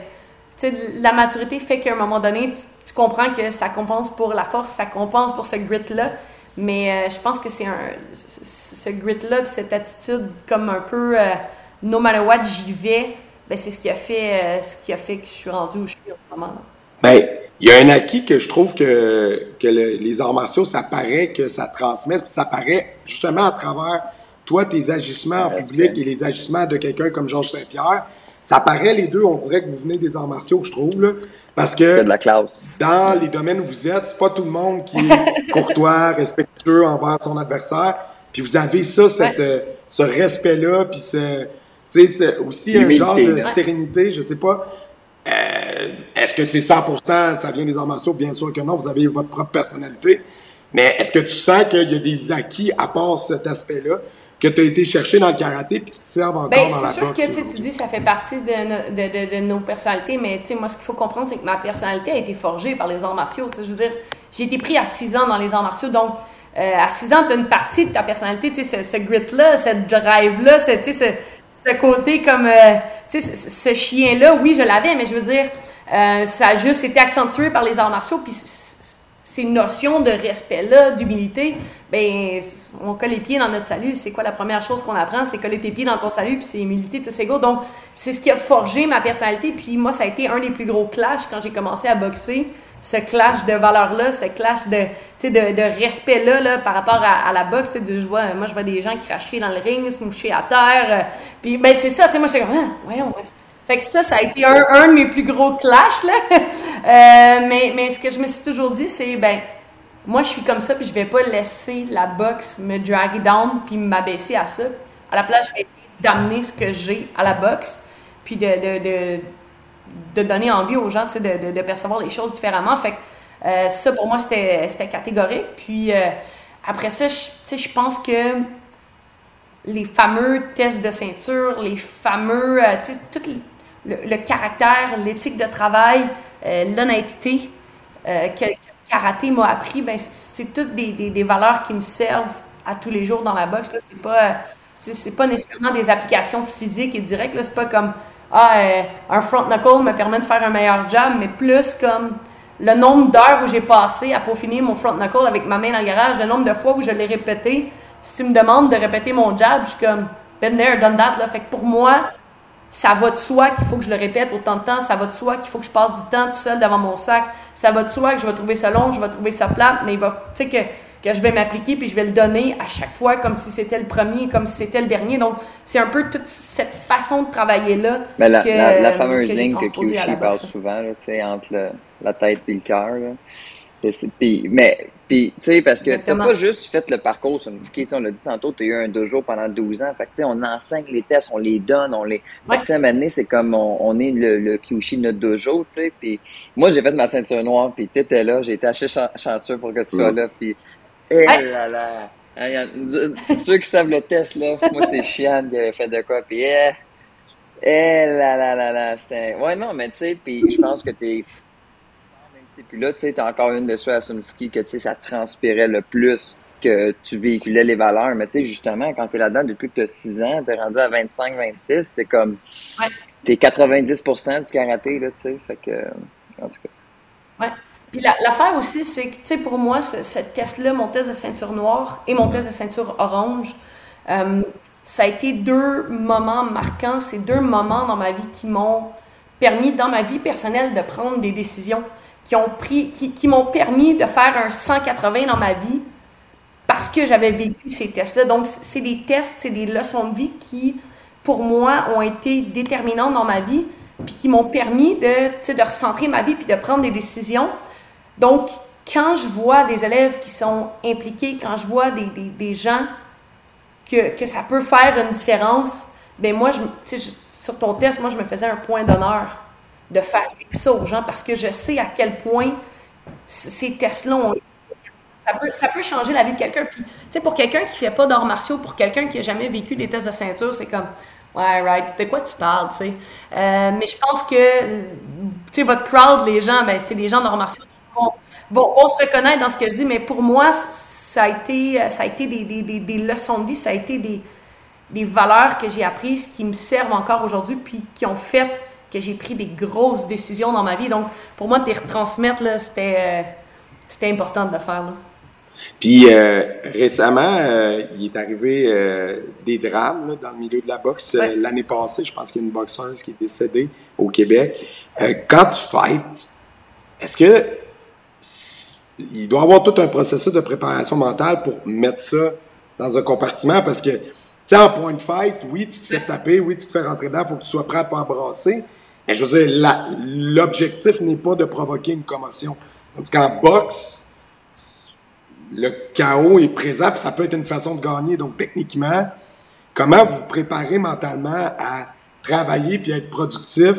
la maturité fait qu'à un moment donné, tu, comprends que ça compense pour la force, ça compense pour ce grit-là. Mais euh, je pense que c'est un ce grit-là, cette attitude comme un peu euh, no matter what, j'y vais, ben, c'est ce qui a fait euh, ce qui a fait que je suis rendu où je suis en ce moment. Ben, il y a un acquis que je trouve que, que les arts martiaux, ça paraît que ça transmet, ça paraît justement à travers toi, tes agissements en public et les agissements de quelqu'un comme Georges Saint-Pierre ça paraît les deux, on dirait que vous venez des arts martiaux, je trouve, là, parce que de la classe. dans les domaines où vous êtes, c'est pas tout le monde qui est courtois, respectueux envers son adversaire, puis vous avez ça, cette, euh, ce respect-là, puis ce, tu sais, aussi un genre de sérénité, je sais pas. Euh, est-ce que c'est 100%, ça vient des arts martiaux? Bien sûr que non, vous avez votre propre personnalité. Mais est-ce que tu sens qu'il y a des acquis à part cet aspect-là? Que tu as été chercher dans le karaté puis qui te servent encore ben, dans la boxe. C'est sûr que tu dis ça fait partie de, de, de, nos personnalités, mais moi, ce qu'il faut comprendre, c'est que ma personnalité a été forgée par les arts martiaux. Je veux dire, j'ai été pris à 6 ans dans les arts martiaux, donc euh, à 6 ans, tu as une partie de ta personnalité, ce, ce grit-là, cette drive-là, ce, ce, ce, côté comme. Euh, ce, ce chien-là, oui, je l'avais, mais je veux dire, euh, ça a juste été accentué par les arts martiaux, puis ces notions de respect-là, d'humilité, ben, on colle les pieds dans notre salut. C'est quoi la première chose qu'on apprend? C'est coller tes pieds dans ton salut, puis c'est humilité, tout c'est go. Donc, c'est ce qui a forgé ma personnalité. Puis moi, ça a été un des plus gros clashs quand j'ai commencé à boxer. Ce clash de valeurs-là, ce clash de, de, de respect-là là, par rapport à, la boxe. Je vois, moi, je vois des gens cracher dans le ring, se moucher à terre. Euh, puis, ben, c'est ça, moi, je suis comme, ah, voyons, fait que ça, ça a été un, de mes plus gros clashs, là. Euh, mais, mais ce que je me suis toujours dit, c'est, ben, moi, je suis comme ça, puis je vais pas laisser la boxe me drag down puis m'abaisser à ça. À la place, je vais essayer d'amener ce que j'ai à la boxe, puis de, de, de, de, donner envie aux gens, tu de, de, percevoir les choses différemment. Fait que euh, ça, pour moi, c'était catégorique. Puis euh, après ça, je pense que les fameux tests de ceinture, les fameux, tu sais, toutes le, caractère, l'éthique de travail, euh, l'honnêteté euh, que, le karaté m'a appris, ben, c'est toutes des, valeurs qui me servent à tous les jours dans la boxe. C'est pas, c'est, pas nécessairement des applications physiques et directes. C'est pas comme ah, euh, un front knuckle me permet de faire un meilleur jab, mais plus comme le nombre d'heures où j'ai passé à peaufiner mon front knuckle avec ma main dans le garage, le nombre de fois où je l'ai répété. Si tu me demandes de répéter mon jab, je suis comme been there, done that. Là. Fait que pour moi, ça va de soi qu'il faut que je le répète autant de temps, ça va de soi qu'il faut que je passe du temps tout seul devant mon sac, ça va de soi que je vais trouver ça long, je vais trouver ça plate, mais il va, tu sais, que, que je vais m'appliquer puis je vais le donner à chaque fois comme si c'était le premier, comme si c'était le dernier. Donc, c'est un peu toute cette façon de travailler-là. Mais la, la, fameuse ligne que Kyushi parle souvent, tu sais, entre la tête et le cœur. mais puis, tu sais, parce que t'as pas juste fait le parcours sur une on l'a dit tantôt, tu as eu un dojo pendant 12 ans. Fait que, tu sais, on enseigne les tests, on les donne, on les. Ouais. Tu sais, c'est comme on, est le, le Kyushi de notre dojo, tu sais. Puis, moi, j'ai fait ma ceinture noire, puis t'étais là, j'ai été assez chanceux pour que tu sois là. Puis, eh là là. Hein, ceux qui savent le test, là, moi, c'est Chian qui avait fait de quoi, puis, eh, eh là là là là. C'était. Ouais, non, mais tu sais, puis je pense que t'es et puis là, tu sais, t'as encore une de ceux à Sunfuki que, tu sais, ça transpirait le plus que tu véhiculais les valeurs. Mais tu sais, justement, quand t'es là-dedans depuis que t'as 6 ans, t'es rendu à 25, 26, c'est comme, ouais. t'es 90% du karaté, là, tu sais. Fait que, en tout cas. Ouais. Puis l'affaire aussi, c'est que, tu sais, pour moi, ce, test-là, mon test de ceinture noire et mon test de ceinture orange, euh, ça a été deux moments marquants. C'est deux moments dans ma vie qui m'ont permis, dans ma vie personnelle, de prendre des décisions qui ont pris, qui, m'ont permis de faire un 180 dans ma vie parce que j'avais vécu ces tests-là. Donc, c'est des tests, c'est des leçons de vie qui, pour moi, ont été déterminantes dans ma vie, puis qui m'ont permis de, de recentrer ma vie, puis de prendre des décisions. Donc, quand je vois des élèves qui sont impliqués, quand je vois des, des, gens que, que, ça peut faire une différence, ben moi, je, sur ton test, moi, je me faisais un point d'honneur de faire ça aux gens parce que je sais à quel point ces tests-là ça peut, ça peut changer la vie de quelqu'un. Puis, tu sais, pour quelqu'un qui fait pas d'arts martiaux, pour quelqu'un qui a jamais vécu des tests de ceinture, c'est comme, ouais, right, de quoi tu parles, tu sais. Euh, mais je pense que, tu sais, votre crowd, les gens, ben, c'est des gens d'arts martiaux. Vont, vont, se reconnaître dans ce que je dis, mais pour moi, ça a été, ça a été des, des, des, leçons de vie, ça a été des, des valeurs que j'ai apprises qui me servent encore aujourd'hui, puis qui ont fait que j'ai pris des grosses décisions dans ma vie. Donc, pour moi, de les retransmettre, c'était, euh, c'était important de le faire. Puis euh, récemment, euh, il est arrivé des drames dans le milieu de la boxe. L'année passée, je pense qu'il y a une boxeuse qui est décédée au Québec. quand tu fights, est-ce que il doit y avoir tout un processus de préparation mentale pour mettre ça dans un compartiment? Parce que, tu sais, en point de fight, oui, tu te fais taper, oui, tu te fais rentrer dedans, il faut que tu sois prêt à te faire brasser. Mais je veux dire, l'objectif n'est pas de provoquer une commotion. Tandis qu'en boxe, le chaos est présent, puis ça peut être une façon de gagner. Donc, techniquement, comment vous vous préparez mentalement à travailler puis à être productif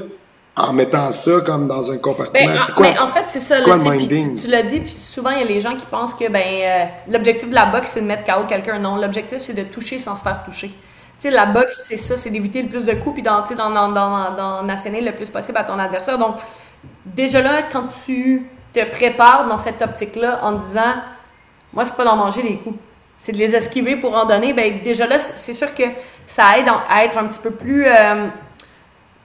en mettant ça comme dans un compartiment? Ben, quoi, ben, en fait, c'est ça. le minding? Tu, l'as dit, puis souvent, il y a les gens qui pensent que ben, euh, l'objectif de la boxe, c'est de mettre KO quelqu'un. Non, l'objectif, c'est de toucher sans se faire toucher. Sais, la boxe, c'est ça, c'est d'éviter le plus de coups, puis d'en dans, le plus possible à ton adversaire. Donc, déjà là, quand tu te prépares dans cette optique-là en disant, moi, c'est pas d'en manger les coups, c'est de les esquiver pour en donner, ben déjà là, c'est sûr que ça aide à être un petit peu plus... Euh,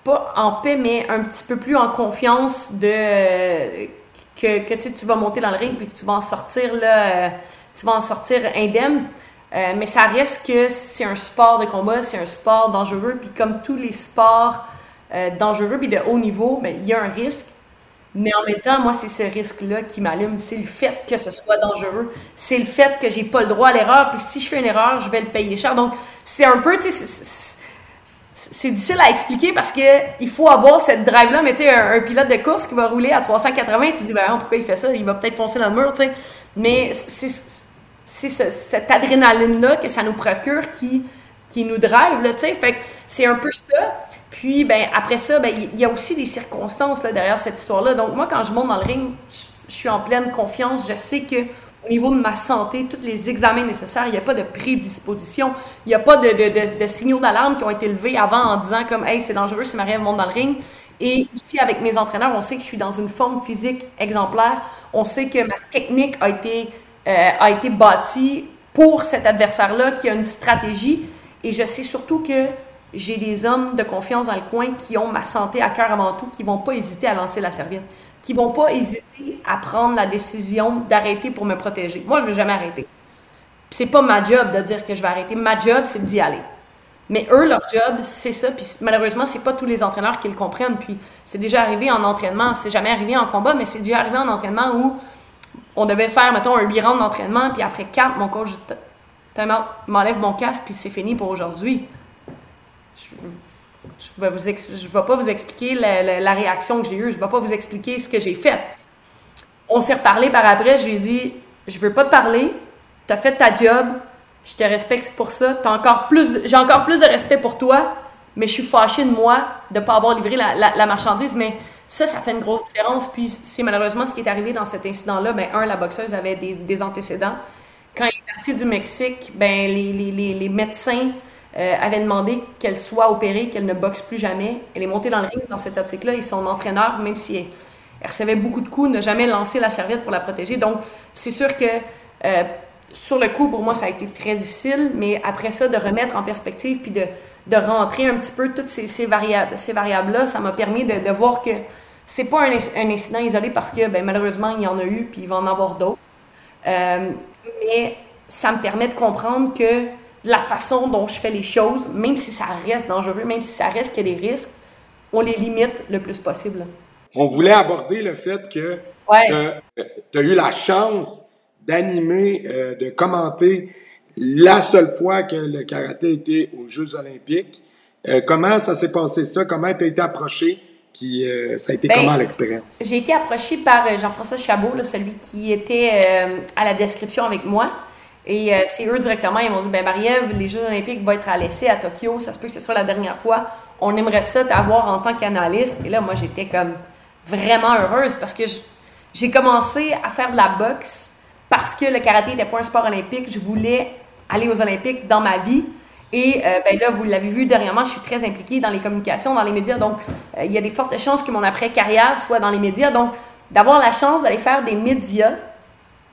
pas en paix, mais un petit peu plus en confiance de que, que tu vas monter dans le ring puis que tu vas en sortir là, euh, tu vas en sortir indemne. Euh, mais ça reste que c'est un sport de combat, c'est un sport dangereux, puis comme tous les sports euh, dangereux puis de haut niveau, ben, il y a un risque. Mais en même temps, moi, c'est ce risque-là qui m'allume. C'est le fait que ce soit dangereux. C'est le fait que j'ai pas le droit à l'erreur. Puis si je fais une erreur, je vais le payer cher. Donc, c'est un peu, tu sais, c'est difficile à expliquer parce que il faut avoir cette drive-là. Mais tu sais, un, pilote de course qui va rouler à 380, tu te dis, ben, pourquoi il fait ça? Il va peut-être foncer dans le mur, tu sais. Mais c'est cette adrénaline-là que ça nous procure qui, nous drive, sais. Fait c'est un peu ça. Puis, ben, après ça, ben, il y a aussi des circonstances là, derrière cette histoire-là. Donc, moi, quand je monte dans le ring, je suis en pleine confiance. Je sais que au niveau de ma santé, tous les examens nécessaires, il n'y a pas de prédisposition, il n'y a pas de, signaux d'alarme qui ont été levés avant en disant comme Hey, c'est dangereux si Marie monte dans le ring. Et aussi avec mes entraîneurs, on sait que je suis dans une forme physique exemplaire. On sait que ma technique a été, euh, a été bâtie pour cet adversaire-là, qui a une stratégie. Et je sais surtout que j'ai des hommes de confiance dans le coin qui ont ma santé à cœur avant tout, qui ne vont pas hésiter à lancer la serviette qui vont pas hésiter à prendre la décision d'arrêter pour me protéger. Moi, je vais jamais arrêter. C'est pas ma job de dire que je vais arrêter. Ma job, c'est d'y aller. Mais eux, leur job, c'est ça. Puis malheureusement, c'est pas tous les entraîneurs qui le comprennent. Puis c'est déjà arrivé en entraînement. C'est jamais arrivé en combat, mais c'est déjà arrivé en entraînement où on devait faire, mettons, un 8 d'entraînement. Puis après quatre, mon coach m'enlève mon casque, puis c'est fini pour aujourd'hui je ne vais, vais, pas vous expliquer la, réaction que j'ai eue, je ne vais pas vous expliquer ce que j'ai fait. On s'est reparlé par après, je lui ai dit Je veux pas te parler, tu as fait ta job, je te respecte pour ça, j'ai encore plus de respect pour toi, mais je suis fâchée de moi de ne pas avoir livré la, marchandise. Mais ça, ça fait une grosse différence. Puis c'est malheureusement ce qui est arrivé dans cet incident-là. Ben, un, la boxeuse avait des, antécédents. Quand elle est partie du Mexique, ben, les, médecins euh, avait demandé qu'elle soit opérée, qu'elle ne boxe plus jamais. Elle est montée dans le ring dans cette optique-là et son entraîneur, même si elle, recevait beaucoup de coups, n'a jamais lancé la serviette pour la protéger. Donc, c'est sûr que euh, sur le coup, pour moi, ça a été très difficile, mais après ça, de remettre en perspective puis de, de rentrer un petit peu toutes ces, ces variables, ces variables-là, ça m'a permis de, voir que c'est pas un, un, incident isolé parce que ben, malheureusement, il y en a eu puis il va en avoir d'autres. Euh, mais ça me permet de comprendre que de la façon dont je fais les choses, même si ça reste dangereux, même si ça reste qu'il y a des risques, on les limite le plus possible. On voulait aborder le fait que tu as eu la chance d'animer, euh, de commenter la seule fois que le karaté était aux Jeux olympiques. Euh, comment ça s'est passé ça? Comment tu as été approché? Puis euh, ça a été ben, comment l'expérience? J'ai été approché par Jean-François Chabot, celui qui était à la description avec moi. Et euh, c'est eux directement, ils m'ont dit ben Marie-Ève, les Jeux Olympiques vont être à l'essai à Tokyo, ça se peut que ce soit la dernière fois. On aimerait ça t'avoir en tant qu'analyste. Et là, moi, j'étais comme vraiment heureuse parce que j'ai commencé à faire de la boxe parce que le karaté n'était pas un sport olympique. Je voulais aller aux Olympiques dans ma vie. Et euh, ben là, vous l'avez vu dernièrement, je suis très impliquée dans les communications, dans les médias. Donc, euh, il y a des fortes chances que mon après-carrière soit dans les médias. Donc, d'avoir la chance d'aller faire des médias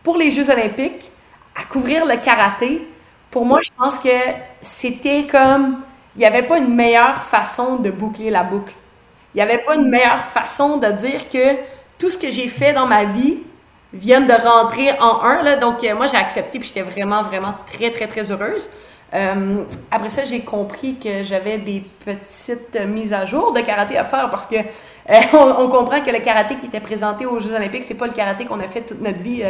pour les Jeux olympiques, à couvrir le karaté, pour moi, je pense que c'était comme. Il n'y avait pas une meilleure façon de boucler la boucle. il n'y avait pas une meilleure façon de dire que tout ce que j'ai fait dans ma vie vient de rentrer en un. Donc, euh, moi, j'ai accepté, puis j'étais vraiment, vraiment très, très, très heureuse. Euh, après ça, j'ai compris que j'avais des petites mises à jour de karaté à faire parce que euh, on, comprend que le karaté qui était présenté aux Jeux Olympiques, c'est pas le karaté qu'on a fait toute notre vie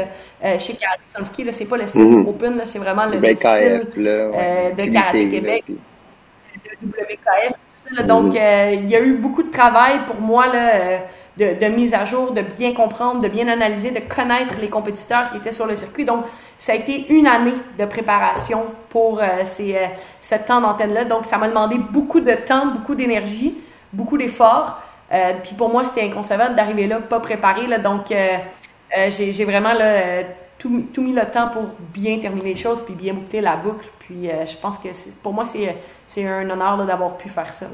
chez Karaté Sanfuki. Là, c'est pas le style mhm. open, c'est vraiment le, style de Karaté Québec, de WKF. Tout ça, Donc, il y a eu beaucoup de travail pour moi là, de, mise à jour, de bien comprendre, de bien analyser, de connaître les compétiteurs qui étaient sur le circuit. Donc, ça a été une année de préparation pour euh, ces, euh, ce temps d'antenne-là. Donc, ça m'a demandé beaucoup de temps, beaucoup d'énergie, beaucoup d'efforts. Euh, puis pour moi, c'était inconcevable d'arriver là pas préparé. Là, donc, j'ai vraiment tout, mis le temps pour bien terminer les choses puis bien boucler la boucle. Puis je pense que pour moi, c'est un honneur d'avoir pu faire ça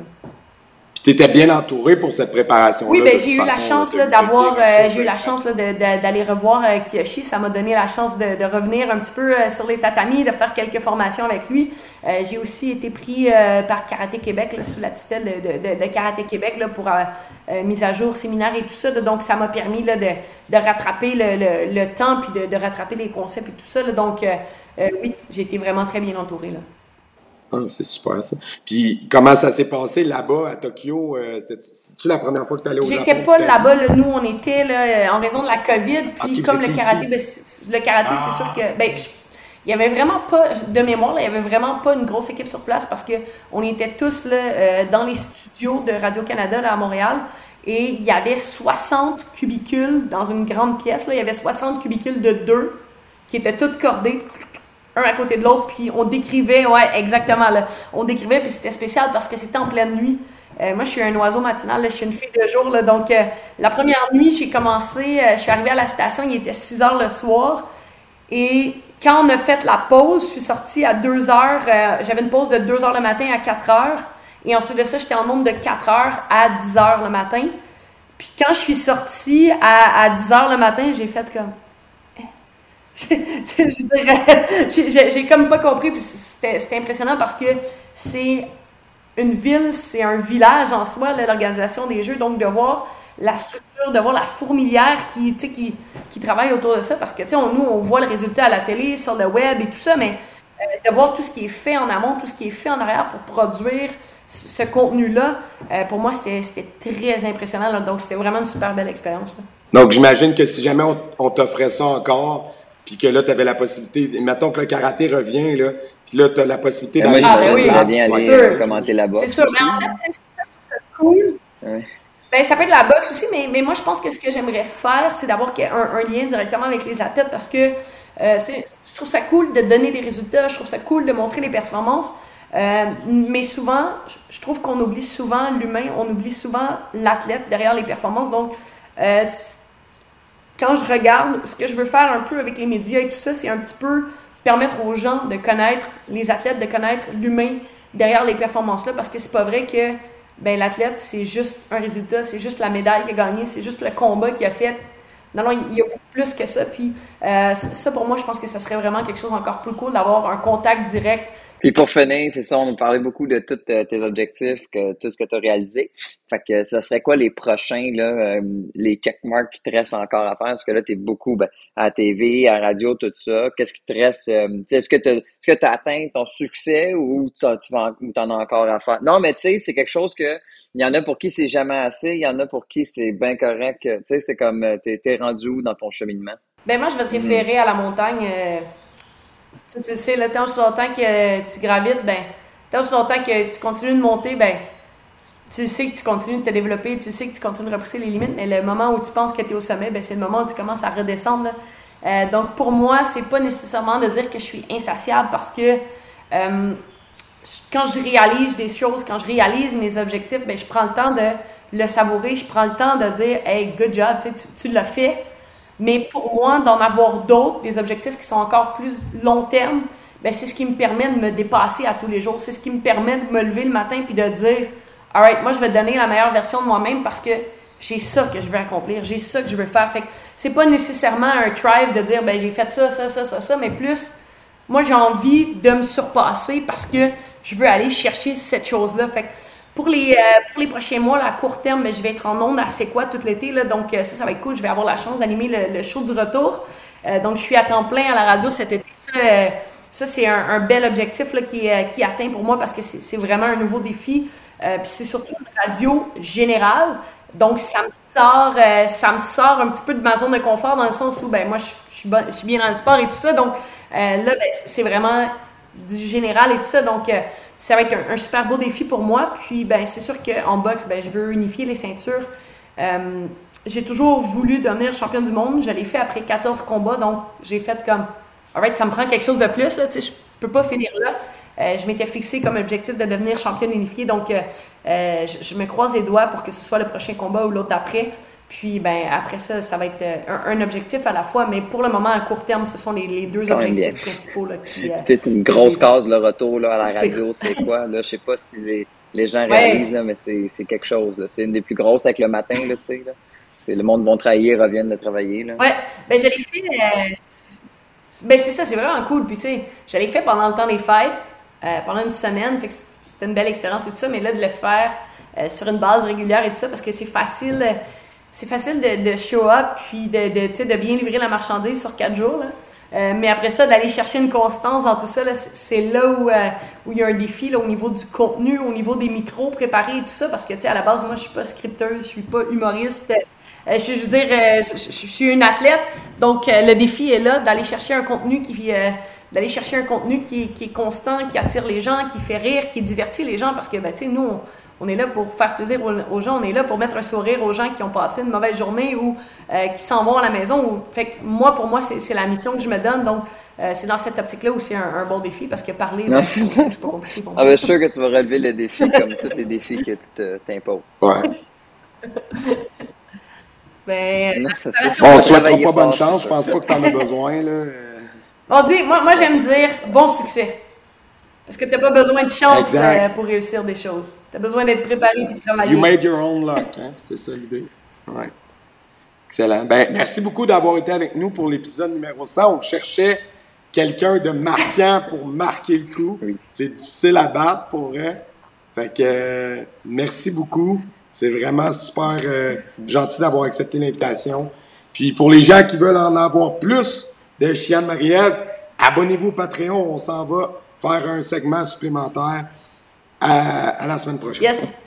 tu étais bien entouré pour cette préparation-là. Oui, ben, j'ai eu la chance d'avoir, euh, j'ai eu la chance d'aller revoir euh, Kiyoshi. Ça m'a donné la chance de, revenir un petit peu euh, sur les tatamis, de faire quelques formations avec lui. j'ai aussi été pris par Karaté Québec, sous la tutelle de, Karaté Québec, là, pour mise à jour, séminaire et tout ça. donc, ça m'a permis là, de, rattraper le, temps, puis de, rattraper les concepts et tout ça. donc, oui, j'ai été vraiment très bien entouré. Là. Ah, c'est super ça. Puis comment ça s'est passé là-bas à Tokyo? Euh, C'est-tu la première fois que tu allais au Japon? J'étais pas là-bas. nous, on était là, en raison de la COVID. Puis comme le karaté, ben, le karaté, c'est sûr que. Ah. Ben, il y avait vraiment pas, de mémoire, il y avait vraiment pas une grosse équipe sur place parce qu'on était tous là, euh, dans les studios de Radio-Canada à Montréal et il y avait 60 cubicules dans une grande pièce. Là, il y avait 60 cubicules de deux qui étaient toutes cordées un à côté de l'autre, puis on décrivait, ouais, exactement, là. On décrivait, puis c'était spécial parce que c'était en pleine nuit. Euh, moi, je suis un oiseau matinal, je suis une fille de jour, là, donc euh, la première nuit, j'ai commencé, euh, je suis arrivée à la station, il était 6 heures le soir, et quand on a fait la pause, je suis sortie à 2 heures, j'avais une pause de 2 heures le matin à 4 heures, et ensuite de ça, j'étais en nombre de 4 heures à 10 heures le matin. Puis quand je suis sortie à, à 10 heures le matin, j'ai fait comme j'ai comme pas compris, puis c'était impressionnant parce que c'est une ville, c'est un village en soi, l'organisation des Jeux, donc de voir la structure, de voir la fourmilière qui, qui, qui travaille autour de ça, parce que nous, on voit le résultat à la télé, sur le web et tout ça, mais euh, de voir tout ce qui est fait en amont, tout ce qui est fait en arrière pour produire ce contenu-là, euh, pour moi, c'était très impressionnant. donc, c'était vraiment une super belle expérience. Donc, j'imagine que si jamais on t'offrait ça encore, puis que là, tu avais la possibilité, mettons que le karaté revient, là, puis là, tu as la possibilité d'aller sur ah, oui, place. Bien aller euh, commenter la boxe. C'est sûr, mais en fait, c'est cool. Ben, ça peut être la boxe aussi, mais, mais moi, je pense que ce que j'aimerais faire, c'est d'avoir un, un, lien directement avec les athlètes parce que, euh, tu sais, je trouve ça cool de donner des résultats, je trouve ça cool de montrer les performances, euh, mais souvent, je trouve qu'on oublie souvent l'humain, on oublie souvent l'athlète derrière les performances. Donc, euh, quand je regarde, ce que je veux faire un peu avec les médias et tout ça, c'est un petit peu permettre aux gens de connaître les athlètes, de connaître l'humain derrière les performances-là, parce que c'est pas vrai que ben, l'athlète, c'est juste un résultat, c'est juste la médaille qu'il a gagnée, c'est juste le combat qu'il a fait. Non, non, il y a beaucoup plus que ça. Puis euh, ça, pour moi, je pense que ça serait vraiment quelque chose encore plus cool d'avoir un contact direct puis pour finir, c'est ça, on nous parlait beaucoup de tous euh, tes objectifs, que tout ce que tu as réalisé. Fait que ça serait quoi les prochains, là, euh, les checkmarks qui te restent encore à faire? Parce que là, tu es beaucoup ben, à la TV, à la radio, tout ça. Qu'est-ce qui te reste? Euh, est-ce que tu as atteint ton succès ou tu en as encore à faire? Non, mais tu sais, c'est quelque chose que il y en a pour qui c'est jamais assez, il y en a pour qui c'est bien correct. Tu sais, c'est comme tu es, rendu où dans ton cheminement? Ben moi, je vais te référer à la montagne. Tu, sais, le temps aussi longtemps que tu gravites, ben, tant que tu continues de monter, ben, tu sais que tu continues de te développer, tu sais que tu continues de repousser les limites, mais le moment où tu penses que tu es au sommet, ben, c'est le moment où tu commences à redescendre. Euh, donc, pour moi, c'est pas nécessairement de dire que je suis insatiable parce que euh, quand je réalise des choses, quand je réalise mes objectifs, ben, je prends le temps de le savourer, je prends le temps de dire Hey, good job, tu l'as fait. Mais pour moi, d'en avoir d'autres, des objectifs qui sont encore plus long terme, ben c'est ce qui me permet de me dépasser à tous les jours. C'est ce qui me permet de me lever le matin puis de dire, alright, moi je vais donner la meilleure version de moi-même parce que j'ai ça que je veux accomplir, j'ai ça que je veux faire. Fait que c'est pas nécessairement un drive de dire, ben j'ai fait ça, ça, ça, ça, ça, mais plus, moi j'ai envie de me surpasser parce que je veux aller chercher cette chose-là. Pour les, pour les prochains mois, à court terme, ben, je vais être en ondes à C'est quoi tout l'été. Donc, ça, ça va être cool. Je vais avoir la chance d'animer le, show du retour. donc, je suis à temps plein à la radio cet été. Ça, c'est un, bel objectif là, qui, est atteint pour moi parce que c'est vraiment un nouveau défi. puis c'est surtout une radio générale. Donc, ça me sort, euh, ça me sort un petit peu de ma zone de confort dans le sens où, ben, moi, je, suis, bien dans le sport et tout ça. Donc, euh, là, ben, c'est vraiment du général et tout ça. Donc, euh, ça va être un, super beau défi pour moi. Puis, ben, c'est sûr qu'en boxe, ben, je veux unifier les ceintures. j'ai toujours voulu devenir championne du monde. Je l'ai fait après 14 combats. Donc, j'ai fait comme, alright, ça me prend quelque chose de plus. Là, je peux pas finir là. Euh, je m'étais fixé comme objectif de devenir championne unifiée. Donc, euh, euh, je, me croise les doigts pour que ce soit le prochain combat ou l'autre d'après. Puis, ben, après ça, ça va être un, objectif à la fois. Mais pour le moment, à court terme, ce sont les, deux objectifs principaux. Là, c'est une grosse case, le retour là, à la radio. C'est quoi? Là, je sais pas si les, gens réalisent, là, mais c'est quelque chose. C'est une des plus grosses avec le matin. Là, là. C'est le monde vont travailler, reviennent de travailler. Ouais, ben, je l'ai fait. ben, c'est ça, c'est vraiment cool. Puis, tu sais, je l'ai fait pendant le temps des fêtes. Euh, pendant une semaine. c'était une belle expérience et tout ça, mais là, de le faire euh, sur une base régulière et tout ça, parce que c'est facile, c'est facile de, show up puis de, de, de, bien livrer la marchandise sur quatre jours. Là. Euh, mais après ça, d'aller chercher une constance dans tout ça, c'est là où, où il y a un défi là, au niveau du contenu, au niveau des micros préparés et tout ça, parce que, tu sais, à la base, moi, je suis pas scripteuse, je suis pas humoriste. je, veux dire, je, suis une athlète, donc le défi est là d'aller chercher un contenu qui, d'aller chercher un contenu qui, est constant, qui attire les gens, qui fait rire, qui divertit les gens, parce que, ben, tu sais, nous, on, est là pour faire plaisir aux, gens, on est là pour mettre un sourire aux gens qui ont passé une mauvaise journée ou euh, qui s'en vont à la maison. Fait que moi, pour moi, c'est la mission que je me donne. Donc, euh, c'est dans cette optique-là c'est un, bon défi parce que parler, ben, c'est pas compliqué. Ah, ben, je suis sûr que tu vas relever le défi comme tous les défis que tu t'imposes. Ouais. ben, bon, on ne souhaitera pas bonne chance. Je pense pas que tu en as besoin. Là. On dit, moi, moi j'aime dire bon succès. Parce que tu n'as pas besoin de chance euh, pour réussir des choses. Tu as besoin d'être préparé et de travailler. You made your own luck, hein? c'est ça l'idée. Ouais. Excellent. Ben, merci beaucoup d'avoir été avec nous pour l'épisode numéro 100. On cherchait quelqu'un de marquant pour marquer le coup. C'est difficile à battre pour vrai. Fait que euh, merci beaucoup. C'est vraiment super euh, gentil d'avoir accepté l'invitation. Puis pour les gens qui veulent en avoir plus, de Chiane Marie-Ève. Abonnez-vous au Patreon, on s'en va faire un segment supplémentaire à, la semaine prochaine. Yes.